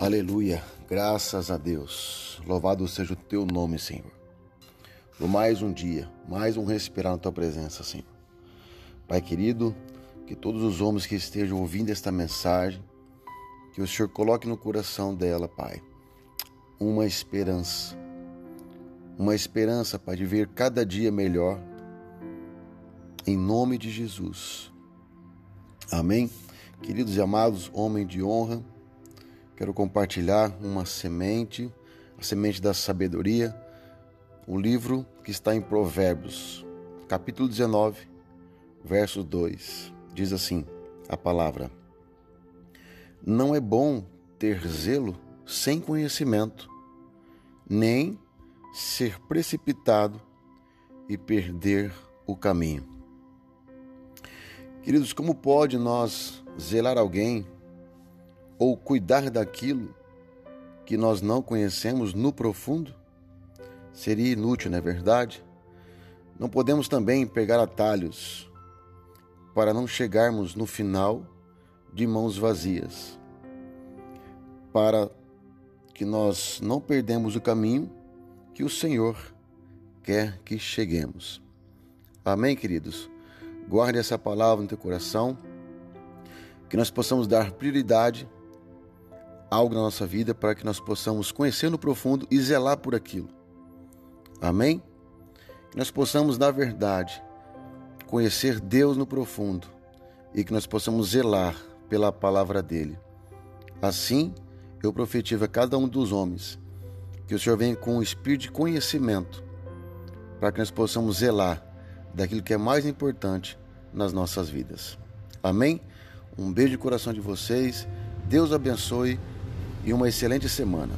Aleluia, graças a Deus. Louvado seja o teu nome, Senhor. Por mais um dia, mais um respirar na tua presença, Senhor. Pai querido, que todos os homens que estejam ouvindo esta mensagem, que o Senhor coloque no coração dela, Pai, uma esperança. Uma esperança, Pai, de ver cada dia melhor. Em nome de Jesus. Amém. Queridos e amados, homem de honra, Quero compartilhar uma semente, a semente da sabedoria, um livro que está em Provérbios, capítulo 19, verso 2. Diz assim a palavra: Não é bom ter zelo sem conhecimento, nem ser precipitado e perder o caminho. Queridos, como pode nós zelar alguém ou cuidar daquilo que nós não conhecemos no profundo? Seria inútil, não é verdade? Não podemos também pegar atalhos para não chegarmos no final de mãos vazias. Para que nós não perdemos o caminho que o Senhor quer que cheguemos. Amém, queridos? Guarde essa palavra no teu coração, que nós possamos dar prioridade algo na nossa vida para que nós possamos conhecer no profundo e zelar por aquilo. Amém? Que nós possamos, na verdade, conhecer Deus no profundo e que nós possamos zelar pela palavra dele. Assim, eu profetizo a cada um dos homens que o Senhor venha com um espírito de conhecimento para que nós possamos zelar daquilo que é mais importante nas nossas vidas. Amém? Um beijo de coração de vocês. Deus abençoe e uma excelente semana.